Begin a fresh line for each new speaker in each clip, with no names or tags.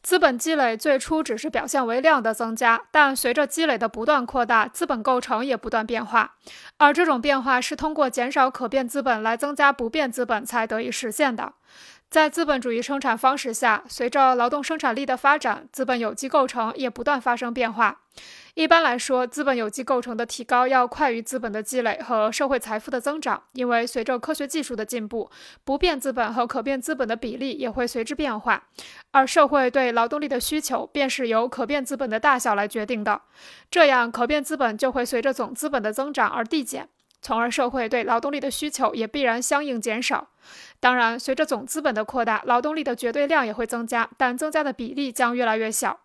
资本积累最初只是表现为量的增加，但随着积累的不断扩大，资本构成也不断变化，而这种变化是通过减少可变资本来增加不变资本才得以实现的。在资本主义生产方式下，随着劳动生产力的发展，资本有机构成也不断发生变化。一般来说，资本有机构成的提高要快于资本的积累和社会财富的增长，因为随着科学技术的进步，不变资本和可变资本的比例也会随之变化。而社会对劳动力的需求便是由可变资本的大小来决定的，这样可变资本就会随着总资本的增长而递减。从而，社会对劳动力的需求也必然相应减少。当然，随着总资本的扩大，劳动力的绝对量也会增加，但增加的比例将越来越小。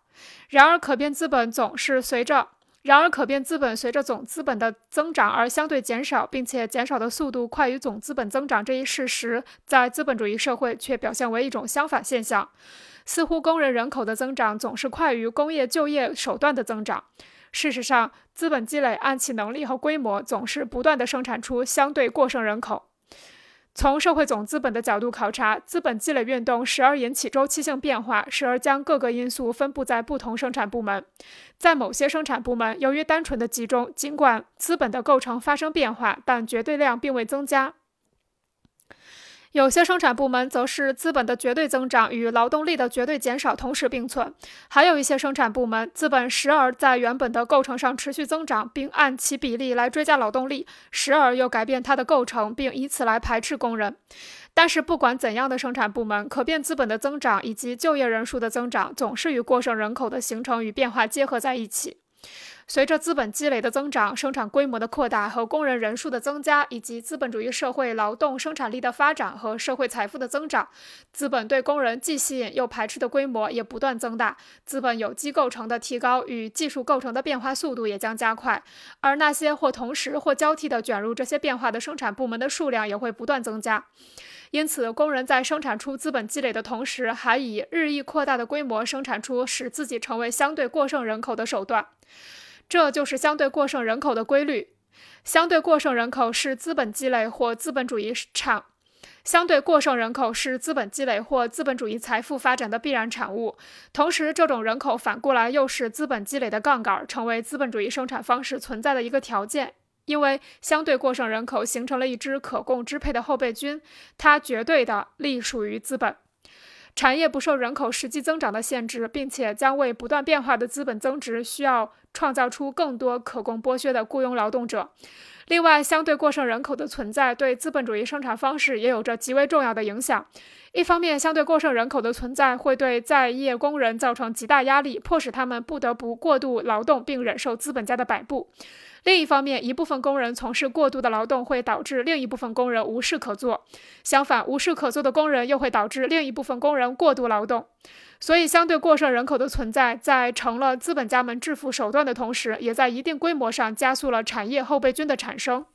然而，可变资本总是随着然而可变资本随着总资本的增长而相对减少，并且减少的速度快于总资本增长这一事实，在资本主义社会却表现为一种相反现象。似乎工人人口的增长总是快于工业就业手段的增长。事实上，资本积累按其能力和规模，总是不断地生产出相对过剩人口。从社会总资本的角度考察，资本积累运动时而引起周期性变化，时而将各个因素分布在不同生产部门。在某些生产部门，由于单纯的集中，尽管资本的构成发生变化，但绝对量并未增加。有些生产部门则是资本的绝对增长与劳动力的绝对减少同时并存，还有一些生产部门，资本时而在原本的构成上持续增长，并按其比例来追加劳动力，时而又改变它的构成，并以此来排斥工人。但是，不管怎样的生产部门，可变资本的增长以及就业人数的增长，总是与过剩人口的形成与变化结合在一起。随着资本积累的增长、生产规模的扩大和工人人数的增加，以及资本主义社会劳动生产力的发展和社会财富的增长，资本对工人既吸引又排斥的规模也不断增大。资本有机构成的提高与技术构成的变化速度也将加快，而那些或同时或交替地卷入这些变化的生产部门的数量也会不断增加。因此，工人在生产出资本积累的同时，还以日益扩大的规模生产出使自己成为相对过剩人口的手段。这就是相对过剩人口的规律。相对过剩人口是资本积累或资本主义产，相对过剩人口是资本积累或资本主义财富发展的必然产物。同时，这种人口反过来又是资本积累的杠杆，成为资本主义生产方式存在的一个条件。因为相对过剩人口形成了一支可供支配的后备军，它绝对的隶属于资本。产业不受人口实际增长的限制，并且将为不断变化的资本增值需要创造出更多可供剥削的雇佣劳动者。另外，相对过剩人口的存在对资本主义生产方式也有着极为重要的影响。一方面，相对过剩人口的存在会对在业工人造成极大压力，迫使他们不得不过度劳动并忍受资本家的摆布。另一方面，一部分工人从事过度的劳动会导致另一部分工人无事可做；相反，无事可做的工人又会导致另一部分工人过度劳动。所以，相对过剩人口的存在，在成了资本家们致富手段的同时，也在一定规模上加速了产业后备军的产生。